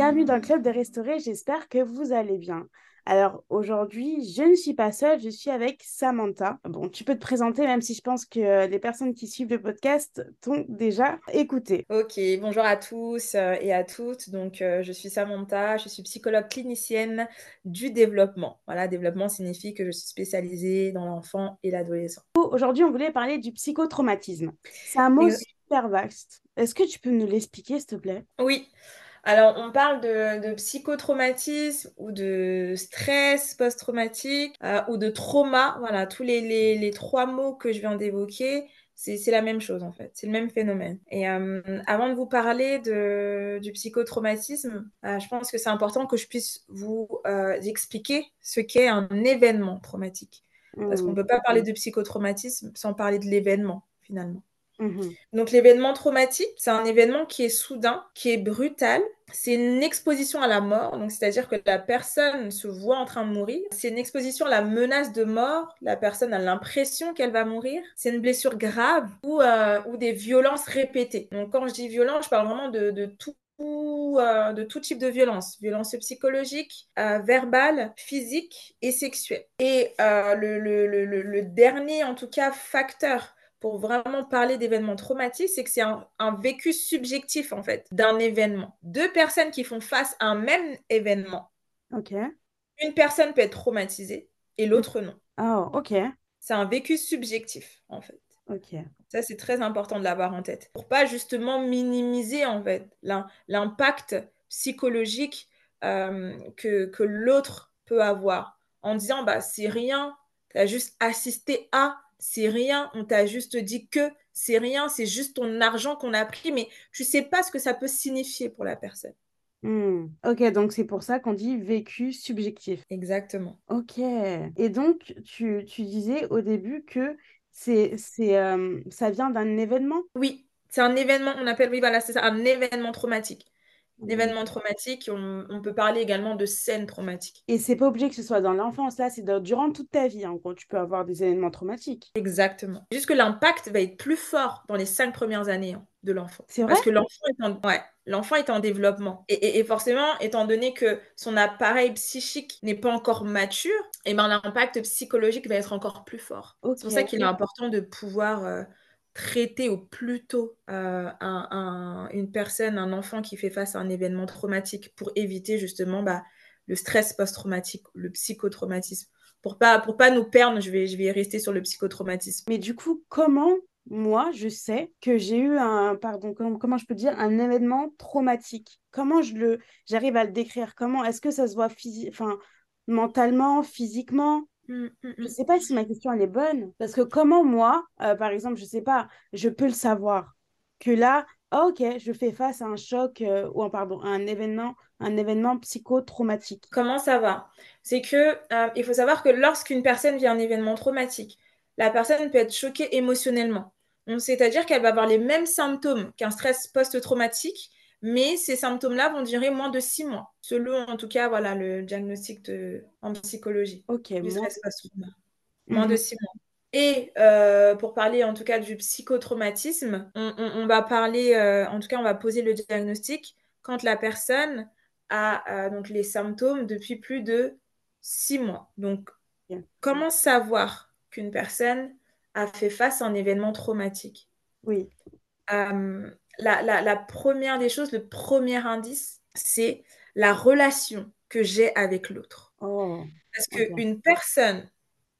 Bienvenue dans le Club des Restaurés, j'espère que vous allez bien. Alors aujourd'hui, je ne suis pas seule, je suis avec Samantha. Bon, tu peux te présenter même si je pense que les personnes qui suivent le podcast t'ont déjà écouté. Ok, bonjour à tous euh, et à toutes. Donc, euh, je suis Samantha, je suis psychologue clinicienne du développement. Voilà, développement signifie que je suis spécialisée dans l'enfant et l'adolescent. Aujourd'hui, on voulait parler du psychotraumatisme. C'est un mot super vaste. Est-ce que tu peux nous l'expliquer, s'il te plaît? Oui, alors on parle de, de psychotraumatisme ou de stress post-traumatique euh, ou de trauma. Voilà, tous les, les, les trois mots que je viens d'évoquer, c'est, la même chose en fait, c'est le même phénomène. Et euh, avant de vous parler de, du psychotraumatisme, euh, je pense que c'est important que je puisse vous expliquer ce qu'est un événement traumatique. Parce qu'on ne Mhm. peut pas parler de psychotraumatisme sans parler de l'événement finalement. Mhm. Donc l'événement traumatique, c'est un événement qui est soudain, qui est brutal. C'est une exposition à la mort, donc c'est-à-dire que la personne se voit en train de mourir. C'est une exposition à la menace de mort. La personne a l'impression qu'elle va mourir. C'est une blessure grave ou, euh, ou des violences répétées. Donc quand je dis violence, je parle vraiment de, de tout euh, de tout type de violence, violence psychologique, euh, verbale, physique et sexuelle. Et le- le- le dernier, en tout cas, facteur pour vraiment parler d'événements traumatiques, c'est que c'est un, un vécu subjectif, en fait, d'un événement. Deux personnes qui font face à un même événement, Ok. une personne peut être traumatisée et l'autre non. Oh, ok. C'est un vécu subjectif, en fait. Ok. Ça, c'est très important de l'avoir en tête. Pour pas justement minimiser, en fait, l'im- l'impact psychologique euh, que, que l'autre peut avoir. En disant, bah, c'est rien, tu as juste assisté à, c'est rien, on t'a juste dit que c'est rien, c'est juste ton argent qu'on a pris, mais tu sais pas ce que ça peut signifier pour la personne. Hmm. Ok, donc c'est pour ça qu'on dit vécu subjectif. Exactement. Ok. Et donc, tu, tu disais au début que c'est, c'est, euh, ça vient d'un événement? Oui, c'est un événement, on appelle, oui, voilà, c'est ça, un événement traumatique. Un Hmm. événement traumatique, on, on peut parler également de scène traumatique. Et c'est pas obligé que ce soit dans l'enfance, là, c'est durant toute ta vie, hein, quand tu peux avoir des événements traumatiques. Exactement. Juste que l'impact va être plus fort dans les cinq premières années hein, de l'enfant. C'est Parce vrai? que l'enfant est en... ouais, est en développement. Et, et- et forcément, étant donné que son appareil psychique n'est pas encore mature, et ben l'impact psychologique va être encore plus fort. C'est pour ça qu'il est important de pouvoir euh, traiter au plus tôt euh, un- un- une personne, un enfant qui fait face à un événement traumatique pour éviter justement bah, le stress post-traumatique, le psychotraumatisme. Pour pas, pour pas nous perdre, je vais, je vais rester sur le psychotraumatisme. Mais du coup, comment moi je sais que j'ai eu un, pardon, comment, je peux dire, un événement traumatique? Comment je le, j'arrive à le décrire? Comment est-ce que ça se voit mentalement, physiquement? Mm, mm, Je mm. sais pas si ma question elle est bonne. Parce que comment moi, euh, par exemple, je sais pas, je peux le savoir que là, ah, ok, je fais face à un choc euh, ou pardon, à un événement, un événement psychotraumatique. Comment ça va? C'est que euh, il faut savoir que lorsqu'une personne vit un événement traumatique, la personne peut être choquée émotionnellement. C'est-à-dire qu'elle va avoir les mêmes symptômes qu'un stress post-traumatique, mais ces symptômes-là vont durer moins de six mois, selon en tout cas voilà, le diagnostic de, en psychologie. Ok, du moins... post Moins de six mois. Et euh, pour parler en tout cas du psychotraumatisme, on, va parler, euh, en tout cas, on va poser le diagnostic quand la personne a euh, donc les symptômes depuis plus de six mois. Donc, comment savoir qu'une personne a fait face à un événement traumatique? Oui. La, la, première des choses, le premier indice, c'est la relation que j'ai avec l'autre. Oh, Parce qu'une personne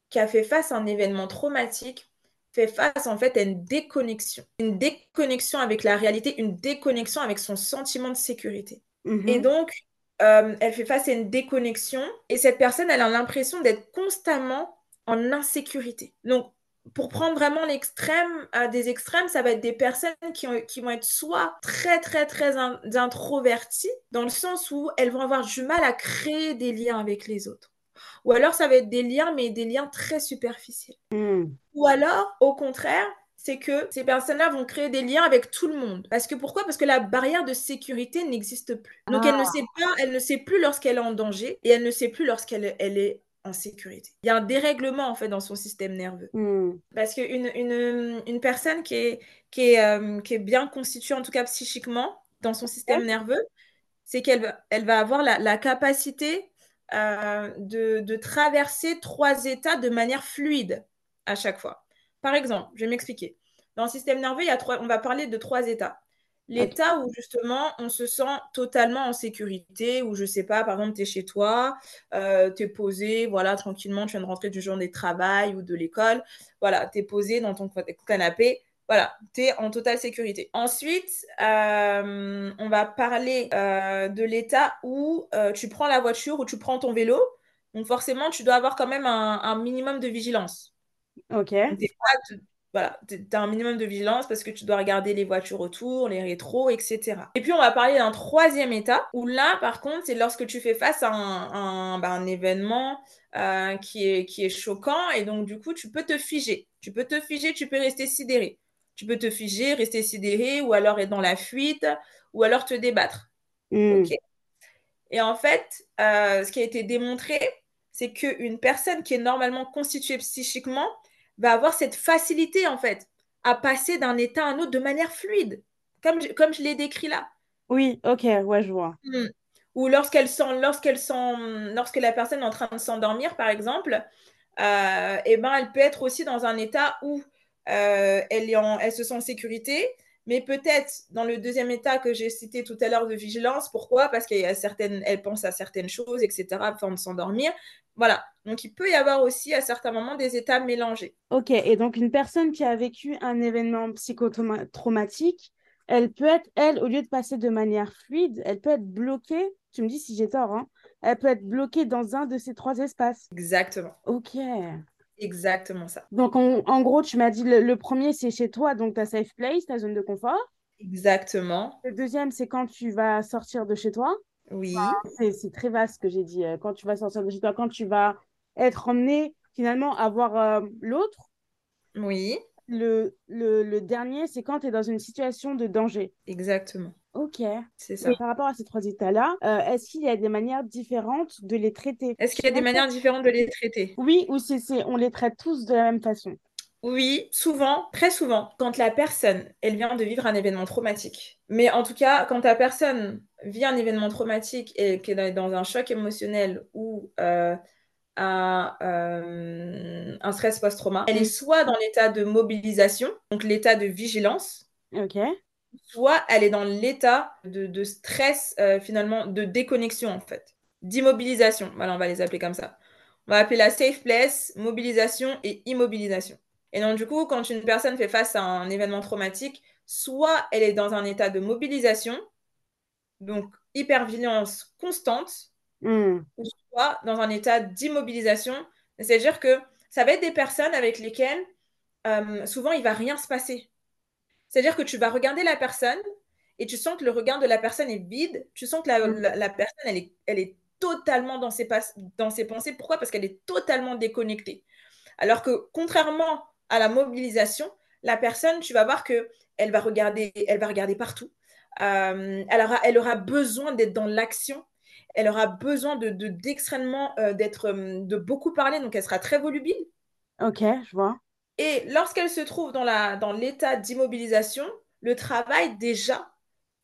qui a fait face à un événement traumatique fait face en fait à une déconnexion, une déconnexion avec la réalité, une déconnexion avec son sentiment de sécurité. Mhm. Et donc, euh, elle fait face à une déconnexion et cette personne, elle a l'impression d'être constamment en insécurité. Donc, pour prendre vraiment l'extrême, à des extrêmes, ça va être des personnes qui, qui, vont être soit très, très, très introverties, dans le sens où elles vont avoir du mal à créer des liens avec les autres. Ou alors, ça va être des liens, mais des liens très superficiels. Hmm. Ou alors, au contraire, c'est que ces personnes-là vont créer des liens avec tout le monde. Parce que pourquoi? Parce que la barrière de sécurité n'existe plus. Donc, elle ne Ah. sait pas, elle ne sait plus lorsqu'elle est en danger et elle ne sait plus lorsqu'elle elle est en sécurité. Il y a un dérèglement en fait dans son système nerveux. Hmm. Parce qu'une une, une personne qui est, qui, est, euh, qui est bien constituée, en tout cas psychiquement, dans son système nerveux, c'est qu'elle va, elle va avoir la, la capacité euh, de, de traverser trois états de manière fluide à chaque fois. Par exemple, je vais m'expliquer. Dans le système nerveux, il y a trois, on va parler de trois états. L'état où justement on se sent totalement en sécurité, où je sais pas, par exemple, tu es chez toi, euh, tu es posé, voilà, tranquillement, tu viens de rentrer du journée de travail ou de l'école, voilà, tu es posé dans ton canapé, voilà, tu es en totale sécurité. Ensuite, euh, on va parler euh, de l'état où tu prends la voiture ou tu prends ton vélo, donc forcément, tu dois avoir quand même un, un minimum de vigilance. Ok. Voilà, tu as un minimum de vigilance parce que tu dois regarder les voitures autour, les rétros, etc. Et puis on va parler d'un troisième état où là, par contre, c'est lorsque tu fais face à un, un- bah, un événement euh, qui est, qui est choquant et donc du coup, tu peux te figer. Tu peux te figer, tu peux rester sidéré. Tu peux te figer, rester sidéré ou alors être dans la fuite ou alors te débattre. Hmm. Et en fait, euh, ce qui a été démontré, c'est qu'une personne qui est normalement constituée psychiquement va avoir cette facilité, en fait, à passer d'un état à un autre de manière fluide, comme je, comme je l'ai décrit là. Oui, ok, ouais, je vois. Hmm. Ou lorsqu'elle sent, lorsqu'elle sent, lorsque la personne est en train de s'endormir, par exemple, euh, eh ben, elle peut être aussi dans un état où euh, elle, est en, elle se sent en sécurité, mais peut-être dans le deuxième état que j'ai cité tout à l'heure de vigilance. Pourquoi? Parce qu'elle certaines, elle pense à certaines choses, etc., afin de s'endormir. Voilà. Donc, il peut y avoir aussi à certains moments des états mélangés. Ok, et donc une personne qui a vécu un événement psychotraumatique, elle peut être, elle, au lieu de passer de manière fluide, elle peut être bloquée, tu me dis si j'ai tort, hein, elle peut être bloquée dans un de ces trois espaces. Exactement. Ok. Exactement ça. Donc en, en gros, tu m'as dit le, le premier, c'est chez toi, donc ta safe place, ta zone de confort. Exactement. Le deuxième, c'est quand tu vas sortir de chez toi. Oui. C'est c'est très vaste ce que j'ai dit. euh, Quand tu vas sortir de chez toi, quand tu vas être emmené finalement à voir euh, l'autre. Oui. Le, le, le dernier, c'est quand tu es dans une situation de danger. Exactement. Ok. C'est ça. Et par rapport à ces trois états-là, euh, est-ce qu'il y a des manières différentes de les traiter? Est-ce qu'il y a des manières différentes de les traiter? Oui, ou c'est, c'est- on les traite tous de la même façon? Oui, souvent, très souvent, quand la personne, elle vient de vivre un événement traumatique. Mais en tout cas, quand la personne vit un événement traumatique et qu'elle est dans un choc émotionnel ou euh, un, euh, un stress post-trauma, elle est soit dans l'état de mobilisation, donc l'état de vigilance, Ok. Soit elle est dans l'état de, de stress, euh, finalement, de déconnexion, en fait. D'immobilisation. Voilà, on va les appeler comme ça. On va appeler la safe place, mobilisation et immobilisation. Et donc, du coup, quand une personne fait face à un événement traumatique, soit elle est dans un état de mobilisation, donc hypervigilance constante, Hmm. ou soit dans un état d'immobilisation. C'est-à-dire que ça va être des personnes avec lesquelles euh, souvent il va rien se passer. C'est-à-dire que tu vas regarder la personne et tu sens que le regard de la personne est vide. Tu sens que la, Mm. la- la personne, elle est, elle est totalement dans ses, pas- dans ses pensées. Pourquoi? Parce qu'elle est totalement déconnectée. Alors que contrairement à la mobilisation, la personne, tu vas voir que elle va regarder, elle va regarder partout. Euh, elle, aura, elle aura besoin d'être dans l'action. Elle aura besoin de d'extrêmement euh, d'être euh, de beaucoup parler, donc elle sera très volubile. Ok, je vois. Et lorsqu'elle se trouve dans la dans l'état d'immobilisation, le travail déjà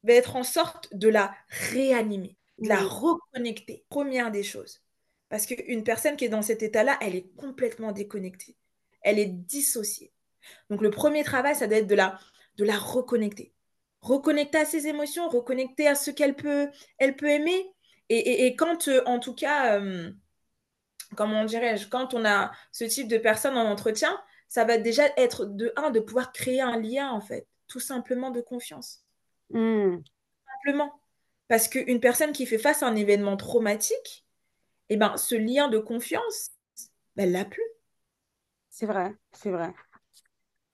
va être en sorte de la réanimer, de la reconnecter. Première des choses. Parce qu'une personne qui est dans cet état-là, elle est complètement déconnectée. Elle est dissociée. Donc le premier travail, ça doit être de la, de la reconnecter. Reconnecter à ses émotions, reconnecter à ce qu'elle peut, elle peut aimer. Et, quand, euh, en tout cas, euh, comment dirais-je, quand on a ce type de personne en entretien, ça va déjà être de un, de pouvoir créer un lien, en fait, tout simplement de confiance. Hmm. Simplement. Parce qu'une personne qui fait face à un événement traumatique, eh ben, ce lien de confiance, ben, elle l'a plus. C'est vrai, c'est vrai.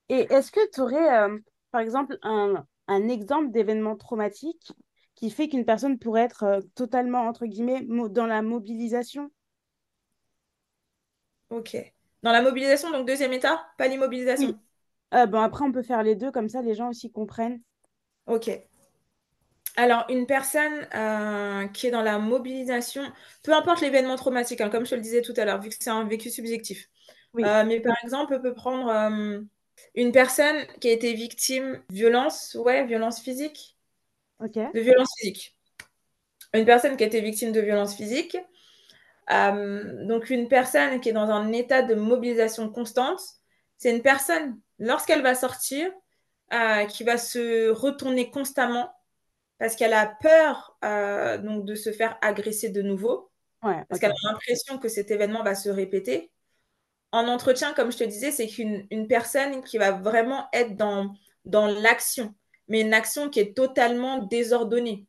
Et est-ce que tu aurais, euh, par exemple, un, exemple d'événement traumatique qui fait qu'une personne pourrait être euh, totalement, entre guillemets, dans la mobilisation? Ok. Dans la mobilisation, donc deuxième état, pas l'immobilisation euh, bon, Après, on peut faire les deux, comme ça les gens aussi comprennent. Ok. Alors, une personne euh, qui est dans la mobilisation, peu importe l'événement traumatique, hein, comme je te le disais tout à l'heure, vu que c'est un vécu subjectif. Euh, mais par exemple, on peut prendre euh, une personne qui a été victime de violence, ouais, violence physique. Ok. De violence physique. Une personne qui a été victime de violence physique. Donc, une personne qui est dans un état de mobilisation constante, c'est une personne, lorsqu'elle va sortir, qui va se retourner constamment parce qu'elle a peur euh, donc de se faire agresser de nouveau, parce qu'elle a l'impression que cet événement va se répéter. En entretien, comme je te disais, c'est qu'une personne qui va vraiment être dans, dans l'action, mais une action qui est totalement désordonnée.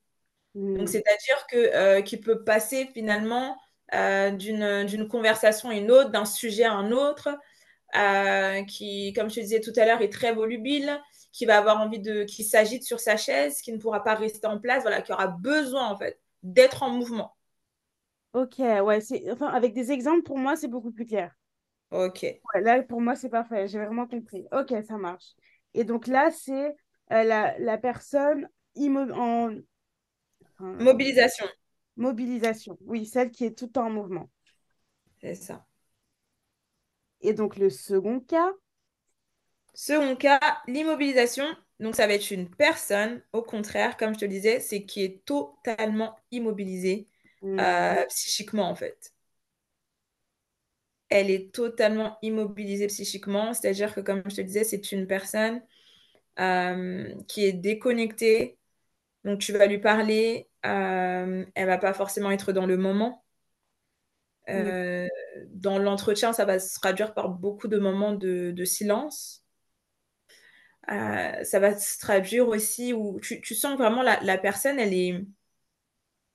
Donc, hmm. c'est-à-dire que euh, qui peut passer finalement euh, d'une conversation à une autre, d'un sujet à un autre, qui, comme je te disais tout à l'heure, est très volubile, qui va avoir envie de, qui s'agite sur sa chaise, qui ne pourra pas rester en place, voilà, qui aura besoin en fait d'être en mouvement. Ok, ouais, c'est, enfin, avec des exemples pour moi c'est beaucoup plus clair. Ok. là pour moi c'est parfait, j'ai vraiment compris. Ok, ça marche. Et donc là c'est euh, la, la, personne en mobilisation. Mobilisation, oui, celle qui est tout le temps en mouvement. C'est ça. Et donc le second cas? Second cas, l'immobilisation. Donc, ça va être une personne, au contraire, comme je te le disais, c'est qui est totalement immobilisée mm. euh, psychiquement, en fait. Elle est totalement immobilisée psychiquement, c'est-à-dire que, comme je te disais, c'est une personne euh, qui est déconnectée. Donc, tu vas lui parler, euh, elle va pas forcément être dans le moment. Euh, dans l'entretien, ça va se traduire par beaucoup de moments de silence. Euh, ça va se traduire aussi où tu, sens vraiment la, la, personne, elle est.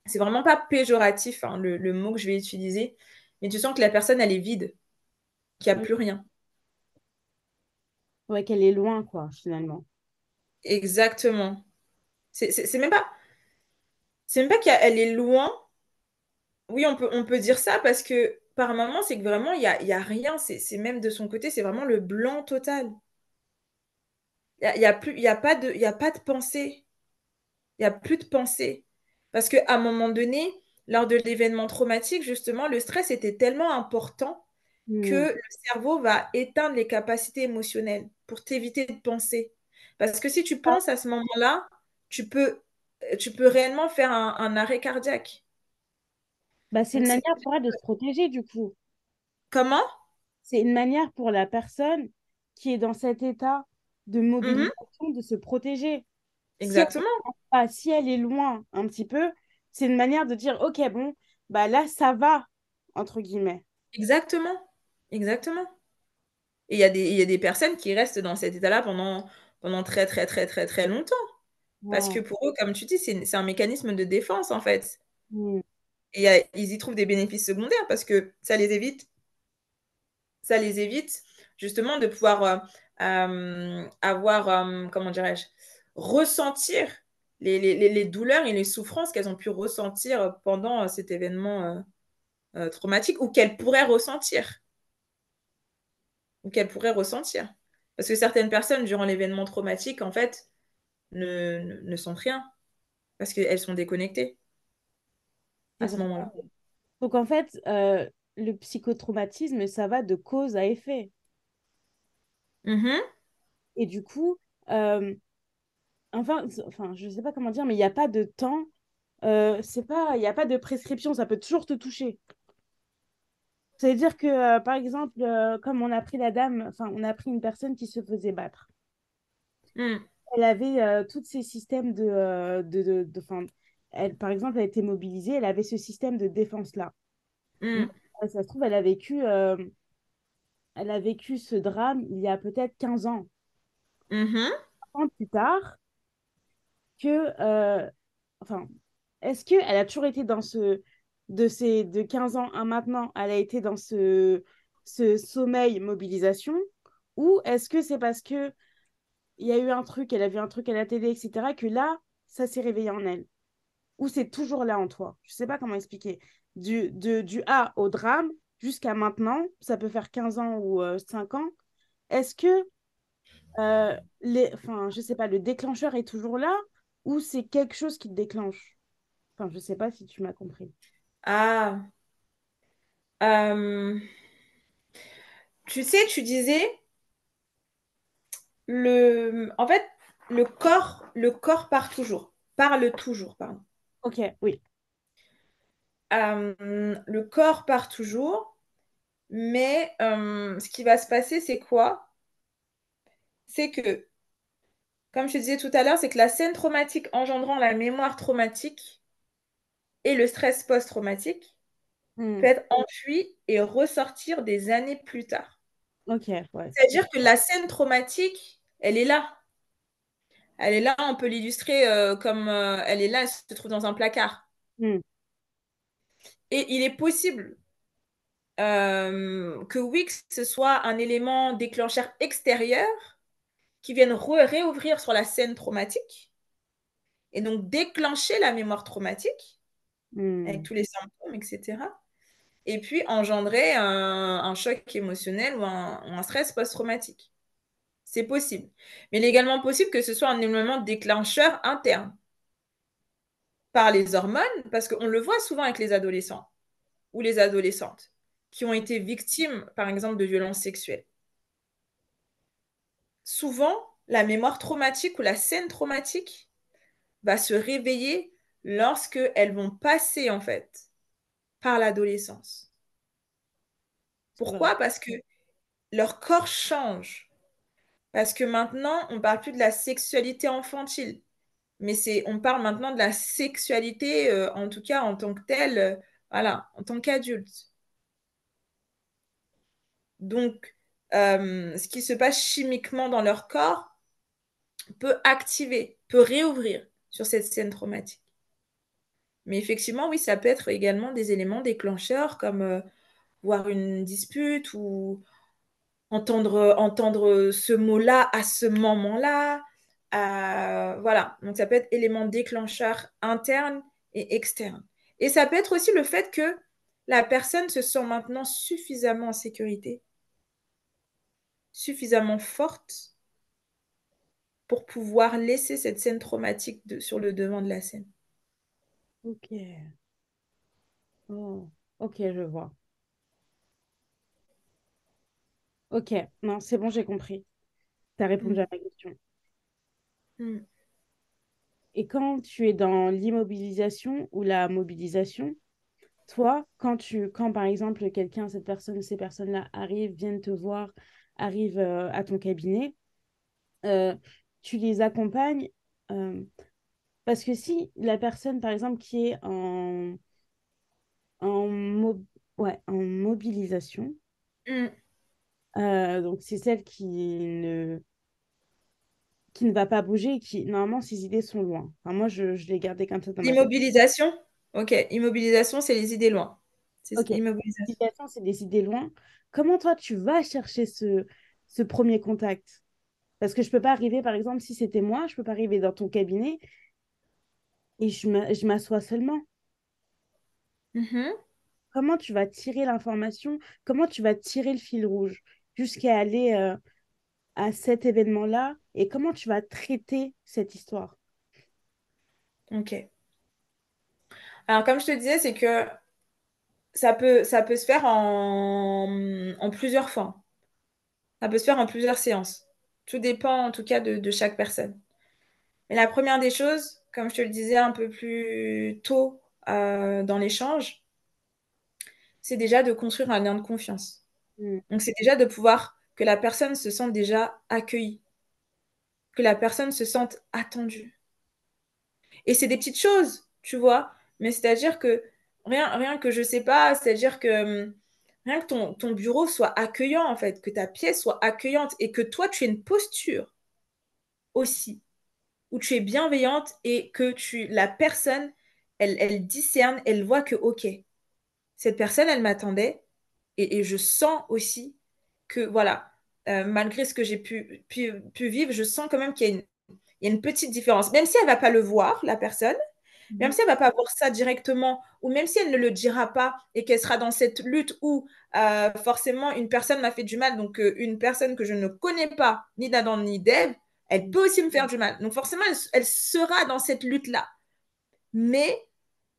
C'est vraiment pas péjoratif hein, le, mot que je vais utiliser, mais tu sens que la personne, elle est vide, qu'il n'y a plus rien. Ouais, qu'elle est loin, quoi, finalement. Exactement. C'est même pas. C'est même pas qu'elle est loin. Oui, on peut, on peut dire ça parce que par moment, c'est que vraiment, il n'y a, y a rien. C'est même de son côté, c'est vraiment le blanc total. Il n'y a, plus, y a, pas de, y a pas de pensée. Il n'y a plus de pensée. Parce qu'à un moment donné, lors de l'événement traumatique, justement, le stress était tellement important que hmm. le cerveau va éteindre les capacités émotionnelles pour t'éviter de penser. Parce que si tu penses à ce moment-là, tu peux, tu peux réellement faire un, arrêt cardiaque. Bah, c'est une manière pour elle de se protéger, du coup. Comment? C'est une manière pour la personne qui est dans cet état de mhm. mobilisation, de se protéger. Exactement. Si elle, est loin un petit peu, c'est une manière de dire, OK, bon, bah là, ça va, entre guillemets. Exactement. Exactement. Et il y, a des, y a des personnes qui restent dans cet état-là pendant, pendant très, très, très, très, très longtemps. Parce que pour eux, comme tu dis, c'est un mécanisme de défense, en fait. Mm. Et ils y trouvent des bénéfices secondaires parce que ça les évite. Ça les évite justement de pouvoir euh, euh, avoir, euh, comment dirais-je, ressentir les, les, les, douleurs et les souffrances qu'elles ont pu ressentir pendant euh, cet événement traumatique ou qu'elles pourraient ressentir. ou qu'elle pourrait ressentir. Parce que certaines personnes, durant l'événement traumatique, en fait, ne, ne, ne sentent rien. Parce qu'elles sont déconnectées à ce moment-là. Donc en fait, euh, le psychotraumatisme, ça va de cause à effet. Mhm. Et du coup, euh, enfin, enfin, je sais pas comment dire, mais il n'y a pas de temps, euh, c'est pas, il n'y a pas de prescription, ça peut toujours te toucher. C'est-à-dire que, par exemple, comme on a pris la dame, enfin, on a pris une personne qui se faisait battre. Mm. Elle avait euh, tous ces systèmes de, euh, de, de, de- 'fin, elle, par exemple, elle a été mobilisée, elle avait ce système de défense-là. Mm. Ça se trouve, elle a vécu, euh, elle a vécu ce drame il y a peut-être 15 ans. Mhm. ans plus tard que, enfin, est-ce qu'elle a toujours été dans ce, de ces, de 15 ans à maintenant, elle a été dans ce, ce sommeil mobilisation, ou est-ce que c'est parce que il y a eu un truc, elle a vu un truc à la télé, etc., que là, ça s'est réveillé en elle, ou c'est toujours là en toi? Je sais pas comment expliquer. Du, de, du A au drame jusqu'à maintenant, ça peut faire 15 ans ou euh, 5 ans. Est-ce que euh, les, enfin, je sais pas, le déclencheur est toujours là ou c'est quelque chose qui te déclenche? Enfin, je sais pas si tu m'as compris. Ah. Euh, tu sais, tu disais, le... en fait, le corps, le corps part toujours, parle toujours, pardon. Ok, oui. Euh, le corps part toujours, mais euh, ce qui va se passer, c'est quoi? C'est que, comme je te disais tout à l'heure, c'est que la scène traumatique engendrant la mémoire traumatique et le stress post-traumatique Hmm, peut être enfui et ressortir des années plus tard. Ok, ouais. C'est-à-dire que la scène traumatique, elle est là. Elle est là, on peut l'illustrer euh, comme euh, elle est là, elle se trouve dans un placard. Hmm, Et il est possible euh, que oui, que ce soit un élément déclencheur extérieur qui vienne réouvrir sur la scène traumatique et donc déclencher la mémoire traumatique hmm. avec tous les symptômes, etc. Et puis engendrer un, un choc émotionnel ou un, ou un stress post-traumatique. C'est possible. Mais il est également possible que ce soit un élément déclencheur interne par les hormones, parce qu'on le voit souvent avec les adolescents ou les adolescentes qui ont été victimes, par exemple, de violences sexuelles. Souvent, la mémoire traumatique ou la scène traumatique va se réveiller lorsque elles vont passer, en fait, par l'adolescence. Pourquoi? Parce que leur corps change. Parce que maintenant, on ne parle plus de la sexualité infantile, mais c'est, on parle maintenant de la sexualité, euh, en tout cas en tant que telle, euh, voilà, en tant qu'adulte. Donc, euh, ce qui se passe chimiquement dans leur corps peut activer, peut réouvrir sur cette scène traumatique. Mais effectivement, oui, ça peut être également des éléments déclencheurs comme voir une dispute ou entendre, entendre ce mot-là à ce moment-là. Euh, voilà, donc ça peut être élément déclencheur interne et externe. Et ça peut être aussi le fait que la personne se sent maintenant suffisamment en sécurité, suffisamment forte pour pouvoir laisser cette scène traumatique sur le devant de la scène. Ok. Oh, ok, je vois. Ok, non, c'est bon, j'ai compris. Tu as répondu Mm. à ma question. Mm. Et quand tu es dans l'immobilisation ou la mobilisation, toi, quand tu, quand par exemple quelqu'un, cette personne, ces personnes-là arrivent, viennent te voir, arrivent euh, à ton cabinet, euh, tu les accompagnes euh, parce que si la personne, par exemple, qui est en, en, mo- ouais, en mobilisation, Mm. Euh, donc c'est celle qui ne, qui ne va pas bouger et qui, normalement, ses idées sont loin. Enfin, moi, je, je l'ai gardé comme ça dans ma. Immobilisation? Ok, immobilisation, c'est les idées loin. C'est Ok. immobilisation. Mobilisation, c'est des idées loin. Comment toi, tu vas chercher ce, ce premier contact? Parce que je peux pas arriver, par exemple, si c'était moi, je peux pas arriver dans ton cabinet et je m'a- m'assois seulement. Mhm. Comment tu vas tirer l'information? Comment tu vas tirer le fil rouge? Jusqu'à aller euh, à cet événement-là? Et comment tu vas traiter cette histoire? Ok. Alors, comme je te disais, c'est que ça peut, se faire en, plusieurs fois. Ça peut se faire en plusieurs séances. Tout dépend en tout cas de, de chaque personne. Mais la première des choses, comme je te le disais un peu plus tôt euh, dans l'échange, c'est déjà de construire un lien de confiance. Mm. Donc, c'est déjà de pouvoir que la personne se sente déjà accueillie, que la personne se sente attendue. Et c'est des petites choses, tu vois, mais c'est-à-dire que rien, rien que je sais pas, c'est-à-dire que hum, rien que ton, ton bureau soit accueillant, en fait, que ta pièce soit accueillante et que toi, tu aies une posture aussi, où tu es bienveillante et que tu, la personne, elle, elle discerne, elle voit que, OK, cette personne, elle m'attendait et, et je sens aussi que, voilà, euh, malgré ce que j'ai pu, pu, pu vivre, je sens quand même qu'il y a une, il y a une petite différence. Même si elle ne va pas le voir, la personne, même si elle ne va pas voir ça directement, ou même si elle ne le dira pas et qu'elle sera dans cette lutte où euh, forcément une personne m'a fait du mal, donc euh, une personne que je ne connais pas, ni d'Adam ni d'Ève, elle peut aussi me faire du mal. Donc forcément, elle, elle sera dans cette lutte-là. Mais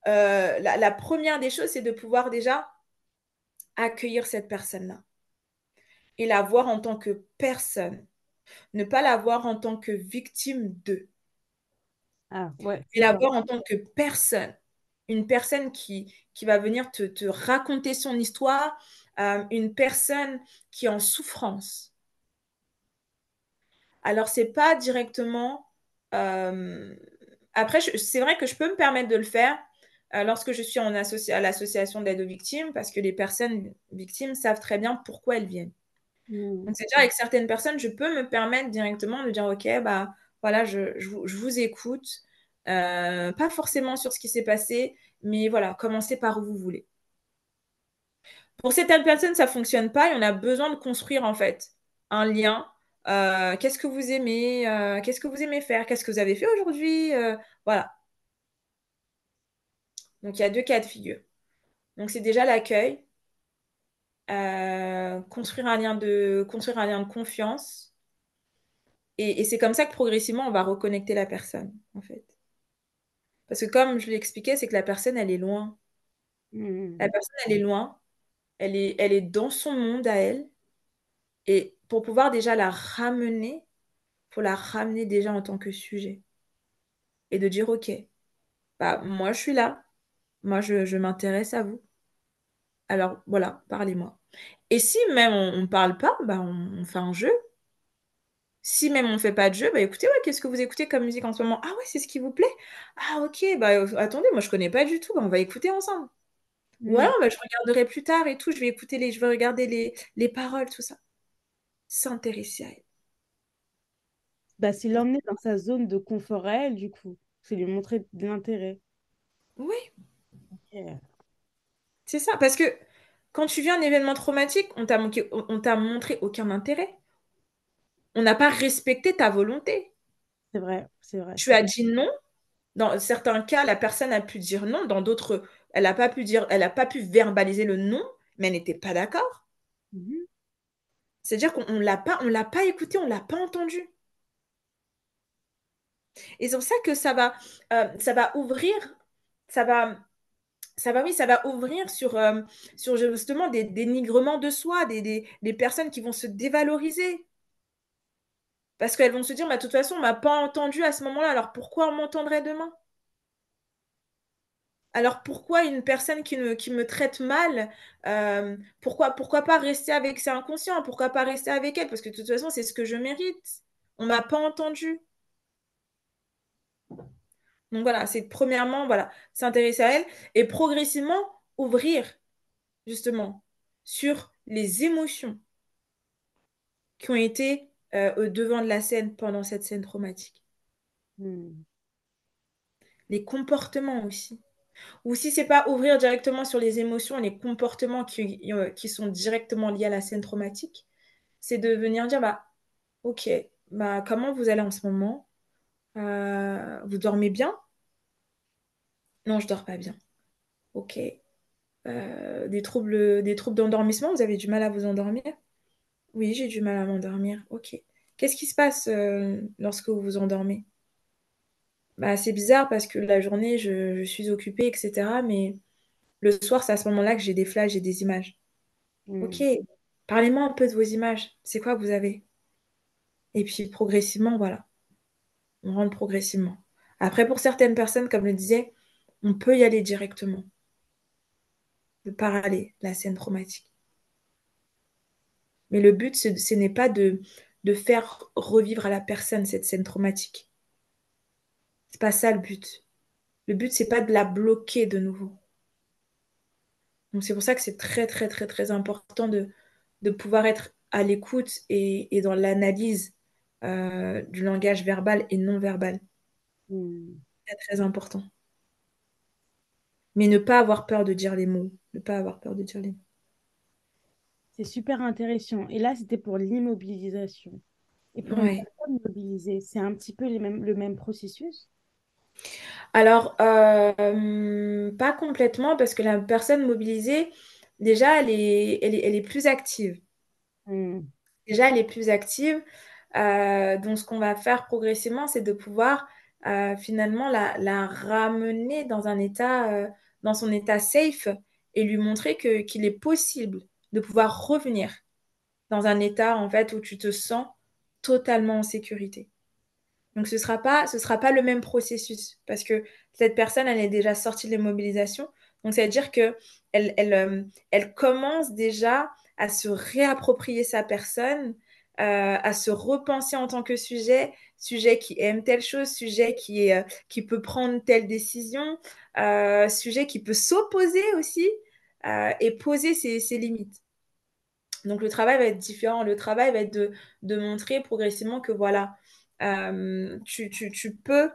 la, la première des choses, c'est de pouvoir déjà accueillir cette personne-là et la voir en tant que personne, ne pas la voir en tant que victime d'eux. Ah, ouais. et la voir en tant que personne. Une personne qui, qui va venir te, te raconter son histoire, euh, une personne qui est en souffrance. Alors, c'est pas directement. euh, Après, c'est vrai que je peux me permettre de le faire euh, lorsque je suis en associ- à l'association d'aide aux victimes, parce que les personnes victimes savent très bien pourquoi elles viennent. Mm. Donc, c'est-à-dire, avec certaines personnes, je peux me permettre directement de dire, OK, bah voilà, je, je vous, je vous écoute. Euh, pas forcément sur ce qui s'est passé, mais voilà, commencez par où vous voulez. Pour certaines personnes, ça fonctionne pas et on a besoin de construire en fait un lien. Euh, qu'est-ce que vous aimez? Qu'est-ce que vous aimez faire? Qu'est-ce que vous avez fait aujourd'hui? Voilà. Donc, il y a deux cas de figure. Donc, c'est déjà l'accueil, euh, construire un lien de, construire un lien de confiance. Et, et c'est comme ça que progressivement, on va reconnecter la personne, en fait. Parce que comme je l'ai expliqué, c'est que la personne, elle est loin. Mm. La personne, elle est loin. Elle est, elle est dans son monde à elle. Et pour pouvoir déjà la ramener, il faut la ramener déjà en tant que sujet. Et de dire, OK, bah, moi, je suis là. Moi, je, je m'intéresse à vous. Alors, voilà, parlez-moi. Et si même on ne parle pas, bah, on, on fait un jeu. Si même on fait pas de jeu, bah écoutez, ouais, qu'est-ce que vous écoutez comme musique en ce moment? Ah ouais, c'est ce qui vous plaît? Ah ok, bah attendez, moi je connais pas du tout, bah, on va écouter ensemble. Ou Mm. alors, bah, je regarderai plus tard et tout, je vais écouter les, je vais regarder les, les paroles, tout ça. S'intéresser à elle. Bah, c'est l'emmener dans sa zone de confort à elle, du coup. C'est lui montrer de l'intérêt. Oui, C'est ça. Parce que quand tu vis un événement traumatique, on t'a manqué- on t'a montré aucun intérêt. On n'a pas respecté ta volonté. C'est vrai, c'est vrai. Tu as dit non. Dans certains cas, la personne a pu dire non. Dans d'autres, elle n'a pas pu dire, elle n'a pas pu verbaliser le non, mais elle n'était pas d'accord. Mhm. C'est-à-dire qu'on on l'a pas, on l'a pas écouté, on l'a pas entendu. Et c'est pour ça que ça va, euh, ça va ouvrir, ça va, ça va, ça va ouvrir sur, euh, sur justement des dénigrements de soi, des, personnes qui vont se dévaloriser. Parce qu'elles vont se dire, bah, de toute façon, on m'a pas entendu à ce moment-là, alors pourquoi on m'entendrait demain? Alors pourquoi une personne qui, ne- me traite mal, euh, pourquoi, pourquoi pas rester avec ses inconscients? Pourquoi pas rester avec elle? Parce que de toute façon, c'est ce que je mérite. On m'a pas entendu. Donc voilà, c'est premièrement, voilà, s'intéresser à elle et progressivement ouvrir justement sur les émotions qui ont été euh, au devant de la scène pendant cette scène traumatique. Mm. Les comportements aussi. Ou si c'est pas ouvrir directement sur les émotions, les comportements qui, euh, qui sont directement liés à la scène traumatique, c'est de venir dire, bah, ok, bah, comment vous allez en ce moment? Euh, vous dormez bien? Non, je dors pas bien. Ok. Euh, des troubles, des troubles d'endormissement, vous avez du mal à vous endormir? Oui, j'ai du mal à m'endormir. Ok. Qu'est-ce qui se passe euh, lorsque vous vous endormez? Bah, c'est bizarre parce que la journée, je, je suis occupée, etc. Mais le soir, c'est à ce moment-là que j'ai des flashs, j'ai des images. Ok, Hmm. parlez-moi un peu de vos images. C'est quoi que vous avez? Et puis progressivement, voilà, on rentre progressivement. Après, pour certaines personnes, comme le disais, on peut y aller directement, de parler la scène traumatique. Mais le but, ce, n'est pas de, faire revivre à la personne cette scène traumatique. C'est pas ça le but. Le but, c'est pas de la bloquer de nouveau. Donc c'est pour ça que c'est très, très, très, très important de, pouvoir être à l'écoute et dans l'analyse euh, du langage verbal et non verbal. Hmm. C'est très important. Mais ne pas avoir peur de dire les mots. Ne pas avoir peur de dire les mots. C'est super intéressant. Et là, c'était pour l'immobilisation. Et pour Ouais. personne mobilisée, c'est un petit peu les mêmes, le même processus? Alors, euh, pas complètement, parce que la personne mobilisée, déjà, elle est, elle est, elle est plus active. Hmm. Déjà, elle est plus active. Euh, donc, ce qu'on va faire progressivement, c'est de pouvoir euh, finalement la, ramener dans un état, euh, dans son état safe et lui montrer que, qu'il est possible de pouvoir revenir dans un état en fait où tu te sens totalement en sécurité. Donc, ce sera sera pas le même processus parce que cette personne, elle est déjà sortie de l'immobilisation. Donc, ça veut dire que elle, elle, elle commence déjà à se réapproprier sa personne, euh, à se repenser en tant que sujet, sujet qui aime telle chose, sujet qui, est, euh, qui peut prendre telle décision, euh, sujet qui peut s'opposer aussi et poser ses, ses limites. Donc le travail va être différent. Le travail va être de, de montrer progressivement que voilà, tu, tu- tu peux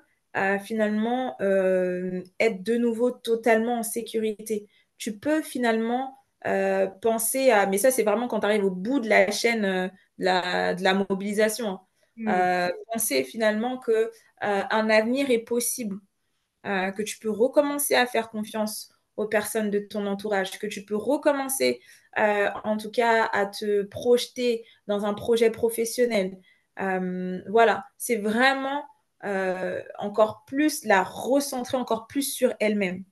finalement être de nouveau totalement en sécurité. Tu peux finalement penser à... Mais ça, c'est vraiment quand tu arrives au bout de la chaîne de la, de la mobilisation. Euh, penser finalement que euh, un avenir est possible euh, que tu peux recommencer à faire confiance aux personnes de ton entourage, que tu peux recommencer en tout cas à te projeter dans un projet professionnel. Voilà, c'est vraiment encore plus la recentrer encore plus sur elle-même,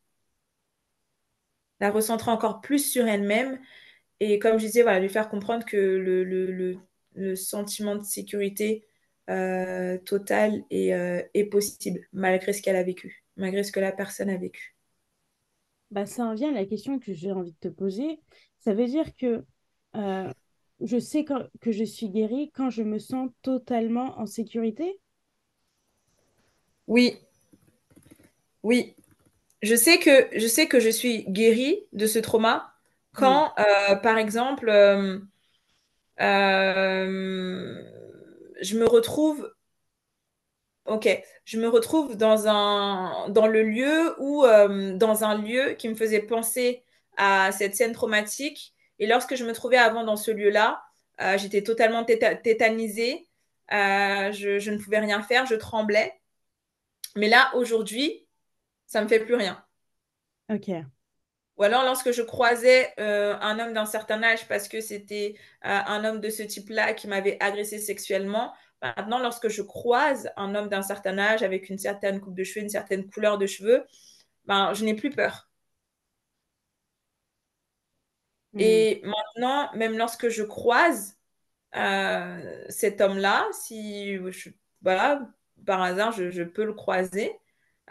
la recentrer encore plus sur elle-même et comme je disais, voilà, lui faire comprendre que le, le, le, le sentiment de sécurité euh, total est, euh, est possible malgré ce qu'elle a vécu, malgré ce que la personne a vécu. Bah, ça en vient à la question que j'ai envie de te poser. Ça veut dire que euh, je sais que je suis guérie quand je me sens totalement en sécurité? Oui, oui. Je sais que je sais que je suis guérie de ce trauma quand, euh, par exemple, euh, je me retrouve, ok, je me retrouve dans un dans le lieu ou euh, dans un lieu qui me faisait penser à cette scène traumatique. Et lorsque je me trouvais avant dans ce lieu-là, euh, j'étais totalement téta- tétanisée. Je, je ne pouvais rien faire, je tremblais. Mais là, aujourd'hui, ça me fait plus rien. Ok. Ou alors lorsque je croisais euh, un homme d'un certain âge parce que c'était euh, un homme de ce type-là qui m'avait agressé sexuellement, maintenant lorsque je croise un homme d'un certain âge avec une certaine coupe de cheveux, une certaine couleur de cheveux, ben, je n'ai plus peur. Hmm. Et maintenant, même lorsque je croise euh, cet homme-là, si je, voilà, par hasard je, je peux le croiser,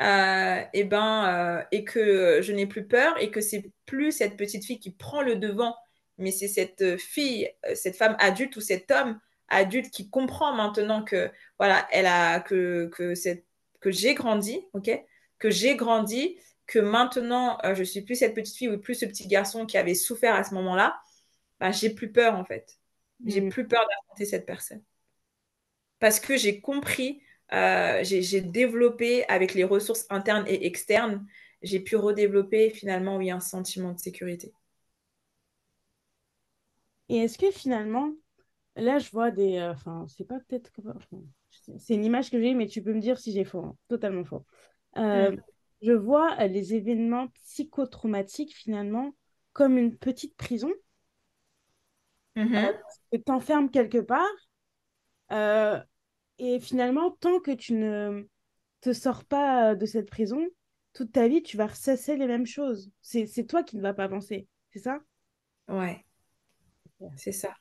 euh, et ben, euh, et que je n'ai plus peur et que c'est plus cette petite fille qui prend le devant, mais c'est cette fille, euh, cette femme adulte ou cet homme adulte qui comprend maintenant que voilà, elle a que que cette, que j'ai grandi, ok, que j'ai grandi, que maintenant euh, je suis plus cette petite fille ou plus ce petit garçon qui avait souffert à ce moment-là, ben, j'ai plus peur en fait. J'ai Hmm. plus peur d'affronter cette personne. Parce que j'ai compris, j'ai j'ai développé avec les ressources internes et externes, j'ai pu redévelopper finalement, oui, un sentiment de sécurité. Et est-ce que finalement, là, je vois des... euh, Enfin, c'est pas peut-être... c'est une image que j'ai, mais tu peux me dire si j'ai faux, hein. Totalement faux. Euh, Mm. je vois euh, les événements psychotraumatiques finalement comme une petite prison. Mhm. tu t'enfermes quelque part. Euh, et finalement, tant que tu ne te sors pas de cette prison, toute ta vie, tu vas ressasser les mêmes choses. C'est, toi qui ne vas pas avancer, c'est ça? Ouais, c'est ça.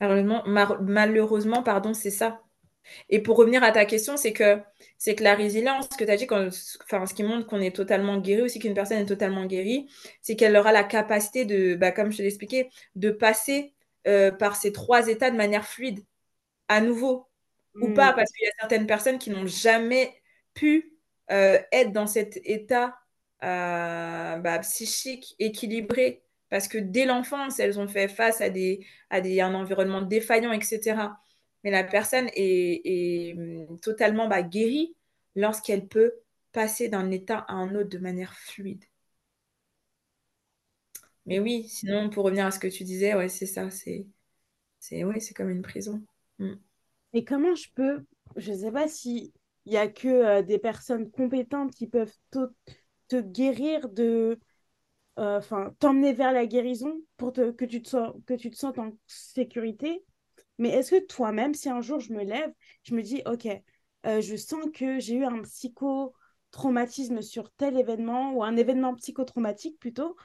Malheureusement, pardon, c'est ça. Et pour revenir à ta question, c'est que, c'est que la résilience, ce que tu as dit, quand, enfin, ce qui montre qu'on est totalement guéri, aussi qu'une personne est totalement guérie, c'est qu'elle aura la capacité de, bah, comme je te l'ai expliqué, de passer euh, par ces trois états de manière fluide, à nouveau, ou Hmm. pas, parce qu'il y a certaines personnes qui n'ont jamais pu euh, être dans cet état euh, bah, psychique équilibré, parce que dès l'enfance, elles ont fait face à des, à des, un environnement défaillant, etc. Mais la personne est, est, hum, totalement bah, guérie lorsqu'elle peut passer d'un état à un autre de manière fluide. Mais oui, sinon, pour revenir à ce que tu disais, ouais, c'est ça, c'est, c'est, oui, c'est comme une prison. Mm. Et comment je peux, je ne sais pas si il y a que euh, des personnes compétentes qui peuvent te, guérir de, euh, enfin, t'emmener vers la guérison pour que tu te, sens- que tu te sentes en sécurité. Mais est-ce que toi-même, si un jour je me lève, je me dis, OK, euh, je sens que j'ai eu un psychotraumatisme sur tel événement ou un événement psychotraumatique plutôt,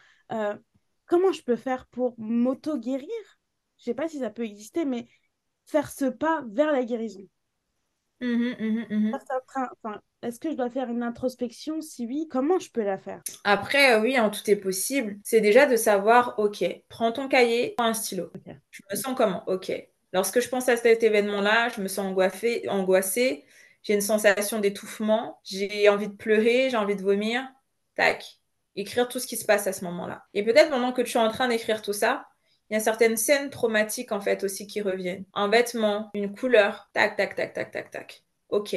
comment je peux faire pour m'auto-guérir? Je sais pas si ça peut exister, mais faire ce pas vers la guérison. Ça train- enfin, est-ce que je dois faire une introspection? Si oui, comment je peux la faire? Après, euh, oui, hein, tout est possible. C'est déjà de savoir, ok, prends ton cahier, prends un stylo. Je me sens comment? Ok. Lorsque je pense à cet événement-là, je me sens angoissée, angoissée, j'ai une sensation d'étouffement, j'ai envie de pleurer, j'ai envie de vomir. Tac. Écrire tout ce qui se passe à ce moment-là. Et peut-être pendant que tu es en train d'écrire tout ça, il y a certaines scènes traumatiques en fait aussi qui reviennent. Un vêtement, une couleur, tac, tac, tac, tac, tac, tac. Ok.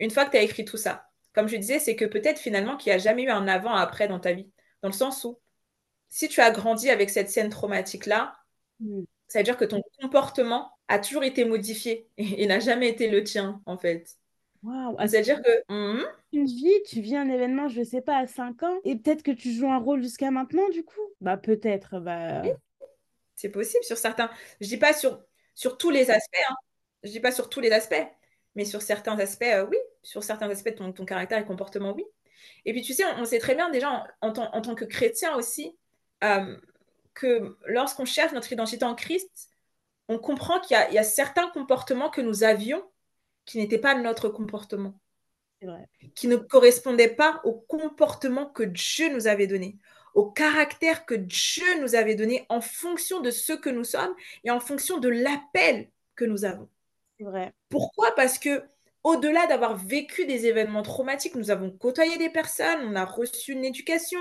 Une fois que tu as écrit tout ça, comme je disais, c'est que peut-être finalement qu'il n'y a jamais eu un avant-après dans ta vie. Dans le sens où, si tu as grandi avec cette scène traumatique-là, Hmm. ça veut dire que ton comportement a toujours été modifié et, et n'a jamais été le tien, en fait. Ah, C'est-à-dire que, hum, une vie, tu vis un événement, je sais pas, à 5 ans, et peut-être que tu joues un rôle jusqu'à maintenant, du coup? Bah, peut-être, bah... oui, c'est possible sur certains. Je dis pas sur, sur tous les aspects, hein. Je dis pas sur tous les aspects, mais sur certains aspects, euh, oui. Sur certains aspects de ton, ton caractère et comportement, oui. Et puis, tu sais, on, on sait très bien déjà en, en tant, en tant que chrétien aussi, euh, que lorsqu'on cherche notre identité en Christ, on comprend qu'il y a, il y a certains comportements que nous avions qui n'étaient pas notre comportement, vrai. qui ne correspondaient pas au comportement que Dieu nous avait donné, au caractère que Dieu nous avait donné en fonction de ce que nous sommes et en fonction de l'appel que nous avons. C'est vrai. Pourquoi? Parce que au-delà d'avoir vécu des événements traumatiques, nous avons côtoyé des personnes, on a reçu une éducation,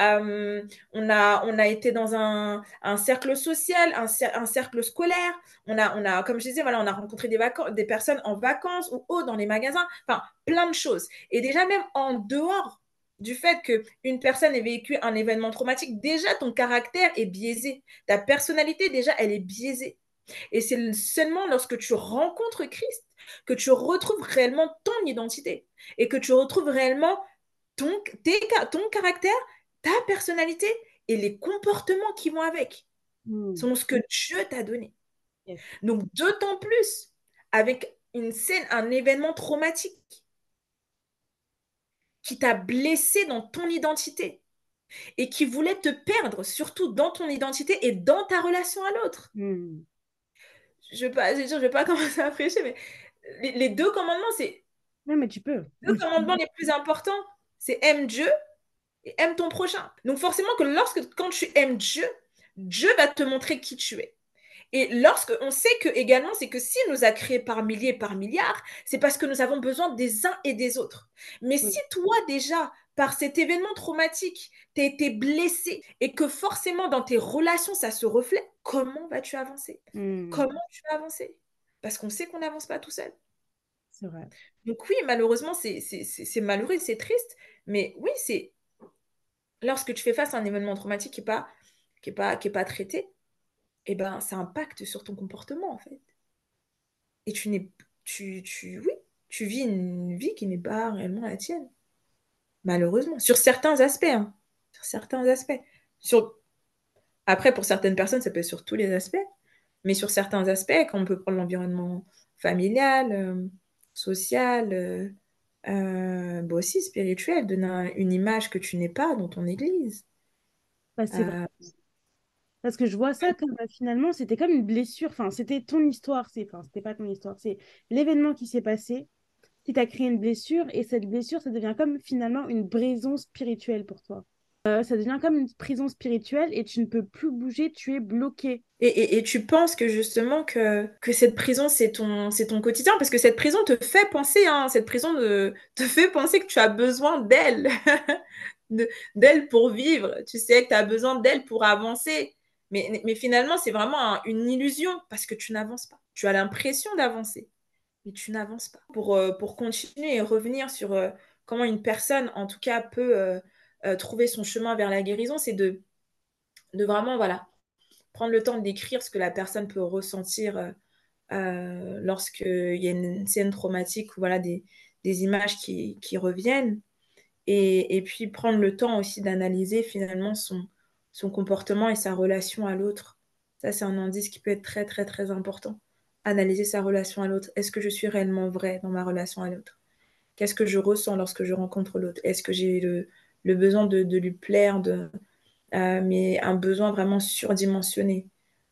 euh, on, a, on a été dans un, un cercle social, un, cer- un cercle scolaire, on a, on a, comme je disais, voilà, on a rencontré des, personnes en vacances ou dans les magasins, enfin, plein de choses. Et déjà, même en dehors du fait qu'une personne ait vécu un événement traumatique, déjà, ton caractère est biaisé. Ta personnalité, déjà, elle est biaisée. Et c'est seulement lorsque tu rencontres Christ que tu retrouves réellement ton identité et que tu retrouves réellement ton, tes, ton caractère, ta personnalité et les comportements qui vont avec, Hmm. selon ce que Dieu t'a donné. Yes. Donc, d'autant plus avec une scène, un événement traumatique qui t'a blessé dans ton identité et qui voulait te perdre, surtout dans ton identité et dans ta relation à l'autre. Hmm. Je ne vais, pas- je vais pas commencer à prêcher, mais les, les deux commandements, c'est Non, mais tu peux. deux commandements les plus importants. C'est aime Dieu et aime ton prochain. Donc forcément que lorsque quand tu aimes Dieu, Dieu va te montrer qui tu es. Et lorsque on sait que également, c'est que s'il nous a créés par milliers, par milliards, c'est parce que nous avons besoin des uns et des autres. Mais Oui. si toi déjà, par cet événement traumatique, tu as été blessé et que forcément dans tes relations ça se reflète, comment vas-tu avancer? Hmm. Comment tu vas avancer? Parce qu'on sait qu'on n'avance pas tout seul. C'est vrai. Donc oui, malheureusement, c'est malheureux, c'est triste, mais oui, c'est lorsque tu fais face à un événement traumatique qui n'est pas, qui est pas, qui est pas traité, eh ben, ça impacte sur ton comportement, en fait. Et tu n'es, tu, tu, oui, tu vis une vie qui n'est pas réellement la tienne, malheureusement, sur certains aspects, hein. sur certains aspects. Sur... Après, pour certaines personnes, ça peut être sur tous les aspects, Mais sur certains aspects, quand on peut prendre l'environnement familial, euh, social, euh, bah aussi spirituel, donner une image que tu n'es pas dans ton église. Bah, c'est vrai. Parce que je vois ça comme finalement, c'était comme une blessure. Enfin, c'était ton histoire. C'est, enfin, c'était pas ton histoire. C'est l'événement qui s'est passé qui t'a créé une blessure. Et cette blessure, ça devient comme finalement une prison spirituelle pour toi. Euh, ça devient comme une prison spirituelle et tu ne peux plus bouger, tu es bloqué. Et, et, tu penses que justement que, que cette prison, c'est ton, c'est ton quotidien, parce que cette prison te fait penser, hein, cette prison de, te fait penser que tu as besoin d'elle, d'elle pour vivre, tu sais que tu as besoin d'elle pour avancer. Mais, finalement, c'est vraiment une illusion, parce que tu n'avances pas. Tu as l'impression d'avancer, mais tu n'avances pas. Pour, euh, continuer et revenir sur euh, comment une personne, en tout cas, peut euh, trouver son chemin vers la guérison, c'est de, vraiment, voilà, prendre le temps d'écrire ce que la personne peut ressentir lorsqu'il y a une scène traumatique ou voilà, des, images qui, reviennent. Et, puis prendre le temps aussi d'analyser finalement son, son comportement et sa relation à l'autre. Ça, c'est un indice qui peut être très, très, très important. Analyser sa relation à l'autre. Est-ce que je suis réellement vrai dans ma relation à l'autre? Qu'est-ce que je ressens lorsque je rencontre l'autre? Est-ce que j'ai le, besoin de, lui plaire, euh, mais un besoin vraiment surdimensionné?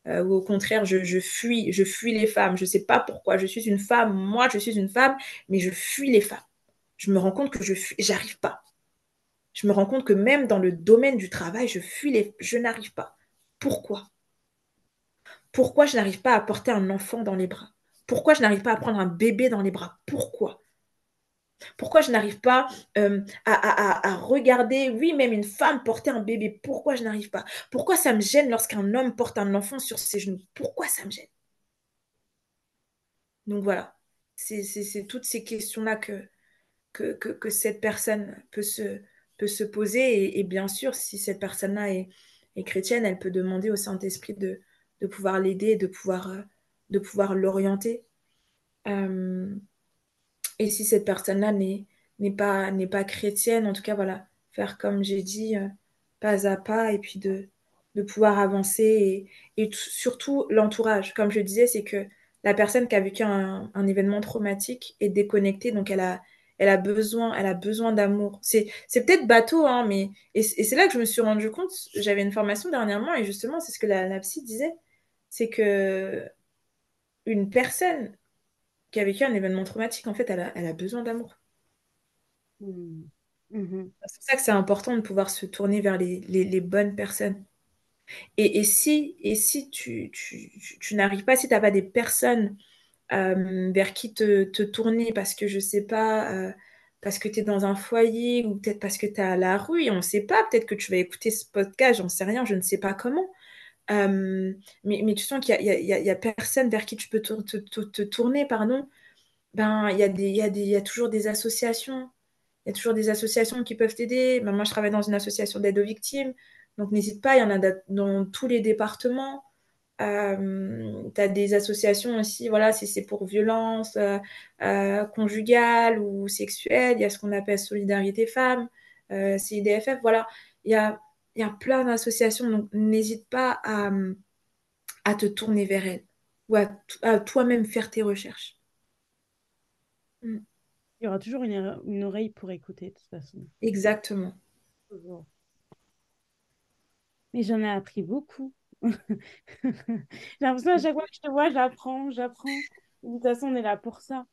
Euh, ou au contraire, je, fuis, je fuis les femmes. Je ne sais pas pourquoi. Je suis une femme, moi je suis une femme, mais je fuis les femmes. Je me rends compte que je fuis, j'arrive pas. Je me rends compte que même dans le domaine du travail, je fuis les, je n'arrive pas. Pourquoi? Pourquoi je n'arrive pas à porter un enfant dans les bras? Pourquoi je n'arrive pas à prendre un bébé dans les bras? Pourquoi? Pourquoi je n'arrive pas euh, à, regarder, oui, même une femme porter un bébé? Pourquoi je n'arrive pas? Pourquoi ça me gêne lorsqu'un homme porte un enfant sur ses genoux? Pourquoi ça me gêne? Donc voilà, c'est toutes ces questions-là que, que, cette personne peut se, peut se poser. Et, bien sûr, si cette personne-là est, chrétienne, elle peut demander au Saint-Esprit de, pouvoir l'aider, de pouvoir, euh, de pouvoir l'orienter. Euh, et si cette personne-là n'est pas, pas chrétienne, en tout cas, voilà, faire comme j'ai dit, euh, pas à pas, et puis de, de pouvoir avancer. Et, surtout, l'entourage, comme je disais, c'est que la personne qui a vécu un, événement traumatique est déconnectée, donc elle a, elle a besoin, elle a besoin d'amour. C'est, peut-être bateau, hein, mais et, c'est là que je me suis rendu compte. J'avais une formation dernièrement et justement, c'est ce que la, la psy disait, c'est que une personne qui a vécu un événement traumatique, en fait, elle a, elle a besoin d'amour. Hmm. Mhm. C'est pour ça que c'est important de pouvoir se tourner vers les, les, bonnes personnes. Et, et, si, et si tu, tu, tu, n'arrives pas, si tu n'as pas des personnes vers qui te, te, tourner parce que je sais pas, euh, parce que tu es dans un foyer ou peut-être parce que tu es à la rue on ne sait pas, peut-être que tu vas écouter ce podcast, j'en sais rien, je ne sais pas comment. Euh, mais, mais, tu sens qu'il n'y a, a, a, personne vers qui tu peux te, te, tourner, pardon. Ben, il y, y, y a toujours des associations. Il y a toujours des associations qui peuvent t'aider. Ben, moi, je travaille dans une association d'aide aux victimes. Donc, n'hésite pas, il y en a dans tous les départements. Euh, tu as des associations aussi, voilà, si c'est pour violence euh, euh, conjugale ou sexuelle, il y a ce qu'on appelle Solidarité Femmes, CIDFF, voilà. Il y a, y a plein d'associations, donc n'hésite pas à, à, te tourner vers elles ou à, toi-même faire tes recherches. Mm. Il y aura toujours une, une, oreille pour écouter, de toute façon. Exactement. Mais j'en ai appris beaucoup. J'ai l'impression à chaque fois que je te vois, j'apprends, j'apprends. De toute façon, on est là pour ça.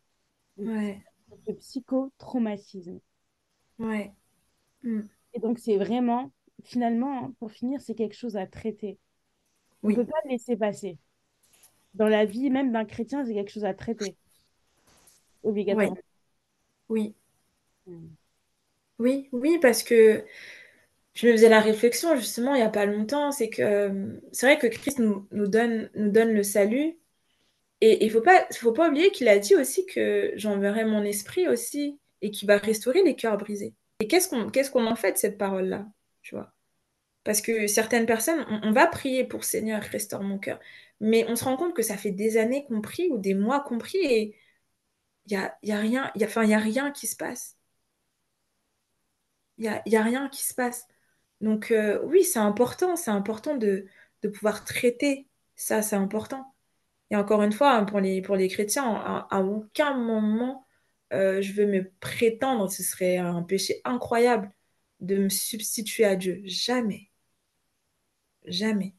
Ouais. Le psychotraumatisme. Ouais. Mm. Et donc, c'est vraiment finalement, pour finir, c'est quelque chose à traiter. On ne peut pas le laisser passer. Dans la vie même d'un chrétien, c'est quelque chose à traiter. Obligatoirement. Oui. Hmm. Oui, oui, parce que je me faisais la réflexion justement il n'y a pas longtemps, c'est que euh, c'est vrai que Christ nous, donne, nous donne le salut. Et il ne faut pas, faut pas oublier qu'il a dit aussi que j'enverrai mon esprit aussi et qu'il va restaurer les cœurs brisés. Et qu'est-ce qu'on en fait de cette parole-là tu vois? Parce que certaines personnes, on, va prier pour Seigneur, restaure mon cœur. Mais on se rend compte que ça fait des années qu'on prie ou des mois qu'on prie et il n'y a, y a, rien, y a, y a rien qui se passe. Il n'y a, y a, rien qui se passe. Donc euh, oui, c'est important, c'est important de, pouvoir traiter ça, c'est important. Et encore une fois, hein, pour les, pour les chrétiens, à, aucun moment euh, je veux me prétendre, ce serait un péché incroyable de me substituer à Dieu. Jamais. Jamais.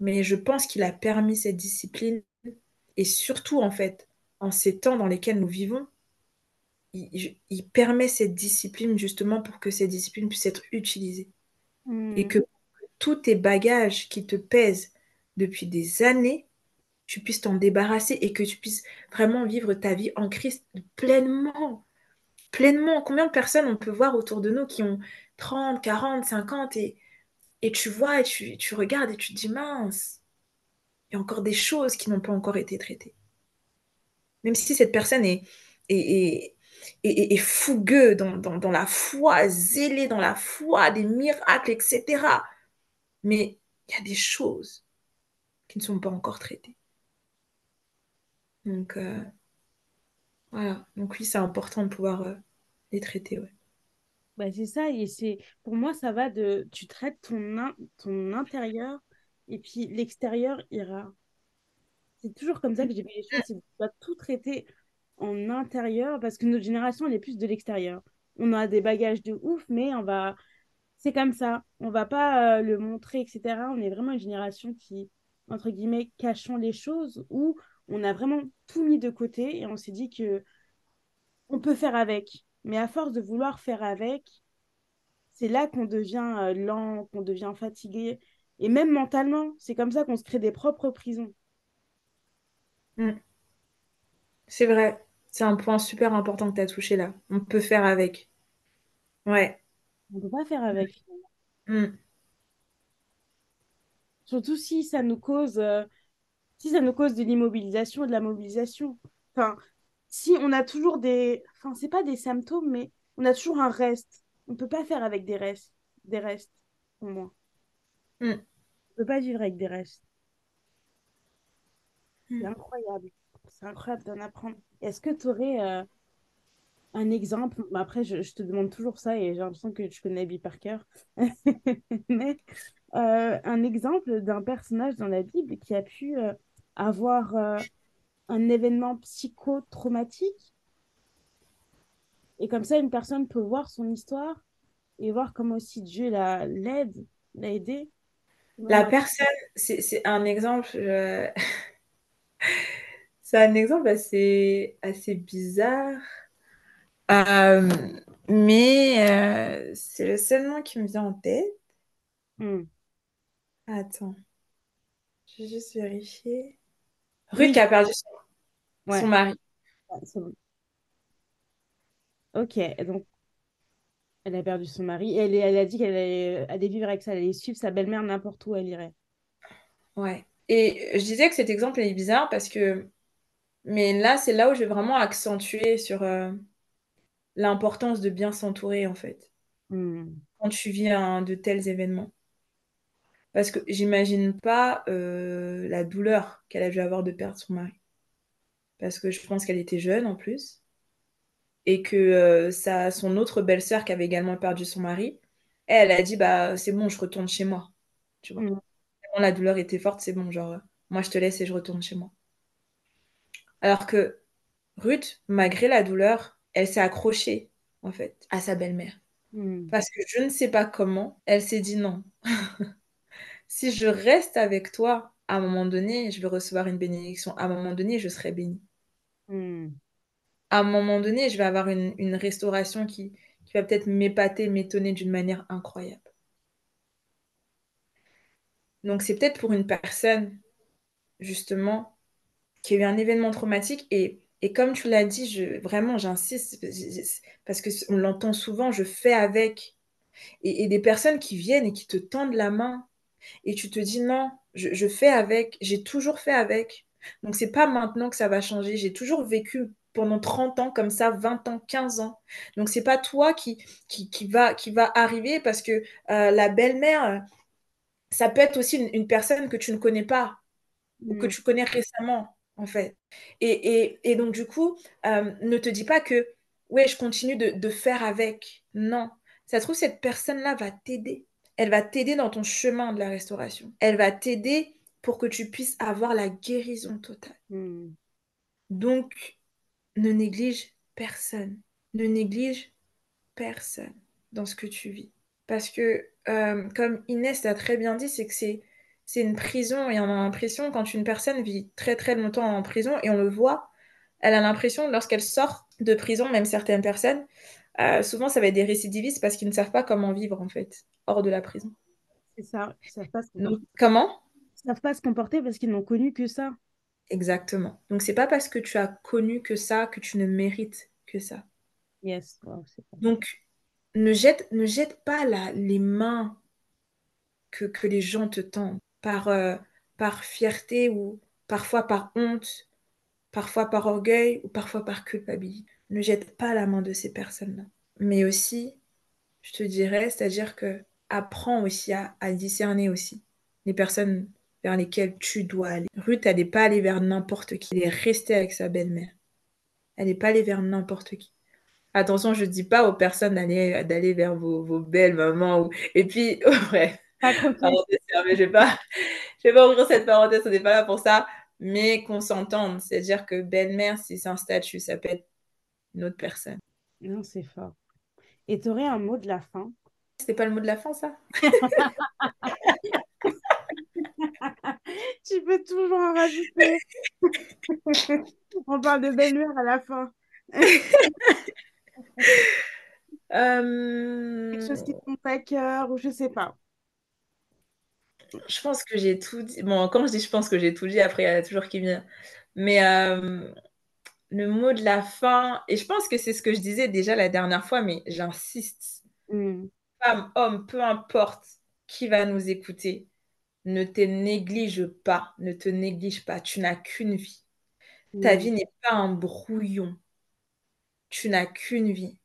Mais je pense qu'il a permis cette discipline. Et surtout, en fait, en ces temps dans lesquels nous vivons, il, permet cette discipline justement pour que cette discipline puisse être utilisée. Hmm. Et que tous tes bagages qui te pèsent depuis des années, tu puisses t'en débarrasser et que tu puisses vraiment vivre ta vie en Christ pleinement. Pleinement. Combien de personnes on peut voir autour de nous qui ont 30, 40, 50 et, et tu vois et tu, tu regardes et tu te dis mince, il y a encore des choses qui n'ont pas encore été traitées. Même si cette personne est, est, est, est fougueux dans, dans, dans, la foi, zélé dans la foi, des miracles, etc. Mais il y a des choses qui ne sont pas encore traitées. Donc, euh, voilà. Donc, oui, c'est important de pouvoir euh, les traiter, ouais. Bah, c'est ça, et c'est pour moi, ça va de tu traites ton, ton intérieur et puis l'extérieur ira. C'est toujours comme ça que j'ai vu les choses, tu dois tout traiter en intérieur parce que notre génération, elle est plus de l'extérieur. On a des bagages de ouf, mais on va. C'est comme ça. On va pas euh, le montrer, etc. On est vraiment une génération qui, entre guillemets, cachons les choses ou on a vraiment tout mis de côté et on s'est dit que on peut faire avec. Mais à force de vouloir faire avec, c'est là qu'on devient euh, lent, qu'on devient fatigué. Et même mentalement, c'est comme ça qu'on se crée des propres prisons. Mm. C'est vrai. C'est un point super important que tu as touché là. On peut faire avec. Ouais. On ne peut pas faire avec. Mm. Surtout si ça nous cause euh, si ça nous cause de l'immobilisation et de la mobilisation. Enfin, si on a toujours des. Enfin, c'est pas des symptômes, mais on a toujours un reste. On peut pas faire avec des restes. Des restes, pour moi. Mm. On peut pas vivre avec des restes. C'est mm. incroyable. C'est incroyable d'en apprendre. Est-ce que tu aurais euh, un exemple? Après, je, te demande toujours ça et j'ai l'impression que tu connais Abby par cœur. mais euh, un exemple d'un personnage dans la Bible qui a pu euh, avoir un événement psychotraumatique. Et comme ça, une personne peut voir son histoire et voir comment aussi Dieu l'aide, l'a aidé. La personne, c'est un exemple. c'est un exemple assez, assez bizarre. Euh, mais euh, c'est le seul nom qui me vient en tête. Hmm. Attends. Je vais juste vérifier. Ruth qui a perdu son, mari. Ok, donc elle a perdu son mari et elle, elle a dit qu'elle allait, vivre avec ça, elle allait suivre sa belle-mère n'importe où elle irait. Ouais. Et je disais que cet exemple est bizarre parce que. Mais là, c'est là où je vais vraiment accentuer sur euh, l'importance de bien s'entourer, en fait. Hmm. Quand tu vis un, de tels événements. Parce que j'imagine pas euh, la douleur qu'elle a dû avoir de perdre son mari. Parce que je pense qu'elle était jeune en plus. Et que euh, ça, son autre belle-sœur qui avait également perdu son mari, elle, a dit bah c'est bon, je retourne chez moi. Tu vois. Mm. La douleur était forte, c'est bon, genre moi je te laisse et je retourne chez moi. Alors que Ruth, malgré la douleur, elle s'est accrochée en fait à sa belle-mère. Mm. Parce que je ne sais pas comment, elle s'est dit non. si je reste avec toi, à un moment donné, je vais recevoir une bénédiction. À un moment donné, je serai bénie. Hmm. À un moment donné, je vais avoir une, restauration qui, qui va peut-être m'épater, m'étonner d'une manière incroyable. Donc, c'est peut-être pour une personne, justement, qui a eu un événement traumatique. Et, comme tu l'as dit, je, vraiment, j'insiste, parce qu'on l'entend souvent, je fais avec. et, des personnes qui viennent et qui te tendent la main et tu te dis non, je, fais avec, j'ai toujours fait avec. Donc c'est pas maintenant que ça va changer, j'ai toujours vécu pendant 30 ans comme ça, 20 ans, 15 ans. Donc c'est pas toi qui, qui, va, qui va arriver parce que euh, la belle-mère, ça peut être aussi une, personne que tu ne connais pas ou que mm. tu connais récemment en fait. Et, donc du coup, euh, ne te dis pas que ouais, je continue de, de faire avec. Non, ça se trouve cette personne-là va t'aider elle va t'aider dans ton chemin de la restauration. Elle va t'aider pour que tu puisses avoir la guérison totale. Hmm. Donc, ne néglige personne. Ne néglige personne dans ce que tu vis. Parce que, euh, comme Inès l'a très bien dit, c'est que c'est, c'est une prison et on a l'impression, quand une personne vit très très longtemps en prison, et on le voit, elle a l'impression, lorsqu'elle sort de prison, même certaines personnes, euh, souvent ça va être des récidivistes parce qu'ils ne savent pas comment vivre en fait, hors de la prison. C'est ça. Ils savent pas se Donc, comporter, comment? Ils savent pas se comporter parce qu'ils n'ont connu que ça. Exactement. Donc, c'est pas parce que tu as connu que ça que tu ne mérites que ça. Yes. Wow, Donc, ne jette, ne jette pas la- les mains que, que les gens te tendent par, euh, par fierté ou parfois par honte, parfois par orgueil ou parfois par culpabilité. Ne jette pas la main de ces personnes-là. Mais aussi, je te dirais, c'est-à-dire que apprends aussi à, discerner aussi les personnes vers lesquelles tu dois aller. Ruth, elle n'est pas allée vers n'importe qui. Elle est restée avec sa belle-mère. Elle n'est pas allée vers n'importe qui. Attention, je ne dis pas aux personnes d'aller vers vos, vos belles mamans. Ou... Et puis, bref, parenthèse fermée, je ne vais pas, je vais pas ouvrir cette parenthèse, on n'est pas là pour ça. Mais qu'on s'entende, c'est-à-dire que belle-mère, si c'est un statut, ça peut être une autre personne. Non, c'est fort. Et tu aurais un mot de la fin? C'était pas le mot de la fin, ça? Tu peux toujours en rajouter. On parle de belle-mère à la fin. Euh, Quelque chose qui te compte à cœur ou je sais pas. Je pense que j'ai tout dit. Bon, quand je dis je pense que j'ai tout dit, après, il y a toujours qui vient. Mais euh, le mot de la fin, et je pense que c'est ce que je disais déjà la dernière fois, mais j'insiste. Hmm. Femme, homme, peu importe qui va nous écouter, ne te néglige pas, ne te néglige pas. Tu n'as qu'une vie. Ta Hmm. vie n'est pas un brouillon. Tu n'as qu'une vie.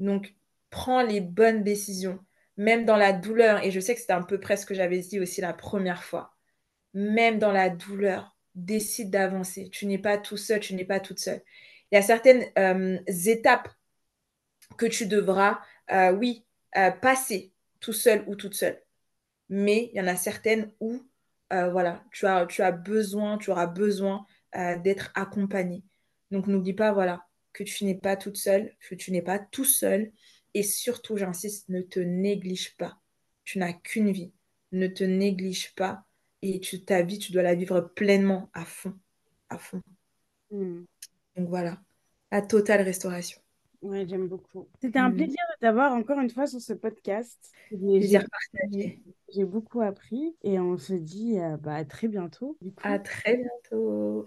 Donc, prends les bonnes décisions, même dans la douleur. Et je sais que c'était un peu près ce que j'avais dit aussi la première fois. Même dans la douleur, décide d'avancer. Tu n'es pas tout seul, tu n'es pas toute seule. Il y a certaines euh, étapes que tu devras, euh, oui, euh, passer tout seul ou toute seule. Mais il y en a certaines où, voilà, tu as, besoin, tu auras besoin d'être accompagné. Donc, n'oublie pas, voilà, que tu n'es pas toute seule, que tu n'es pas tout seul. Et surtout, j'insiste, ne te néglige pas. Tu n'as qu'une vie. Ne te néglige pas. Et tu, ta vie, tu dois la vivre pleinement, à fond. À fond. Hmm. Donc voilà, la totale restauration. Ouais, j'aime beaucoup. C'était un Hmm. plaisir de t'avoir encore une fois sur ce podcast. J'ai Plaisir partagé. j'ai beaucoup appris et on se dit euh, bah, à très bientôt. À très bientôt.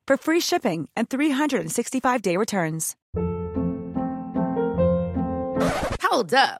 for free shipping and 365-day returns. Hold up.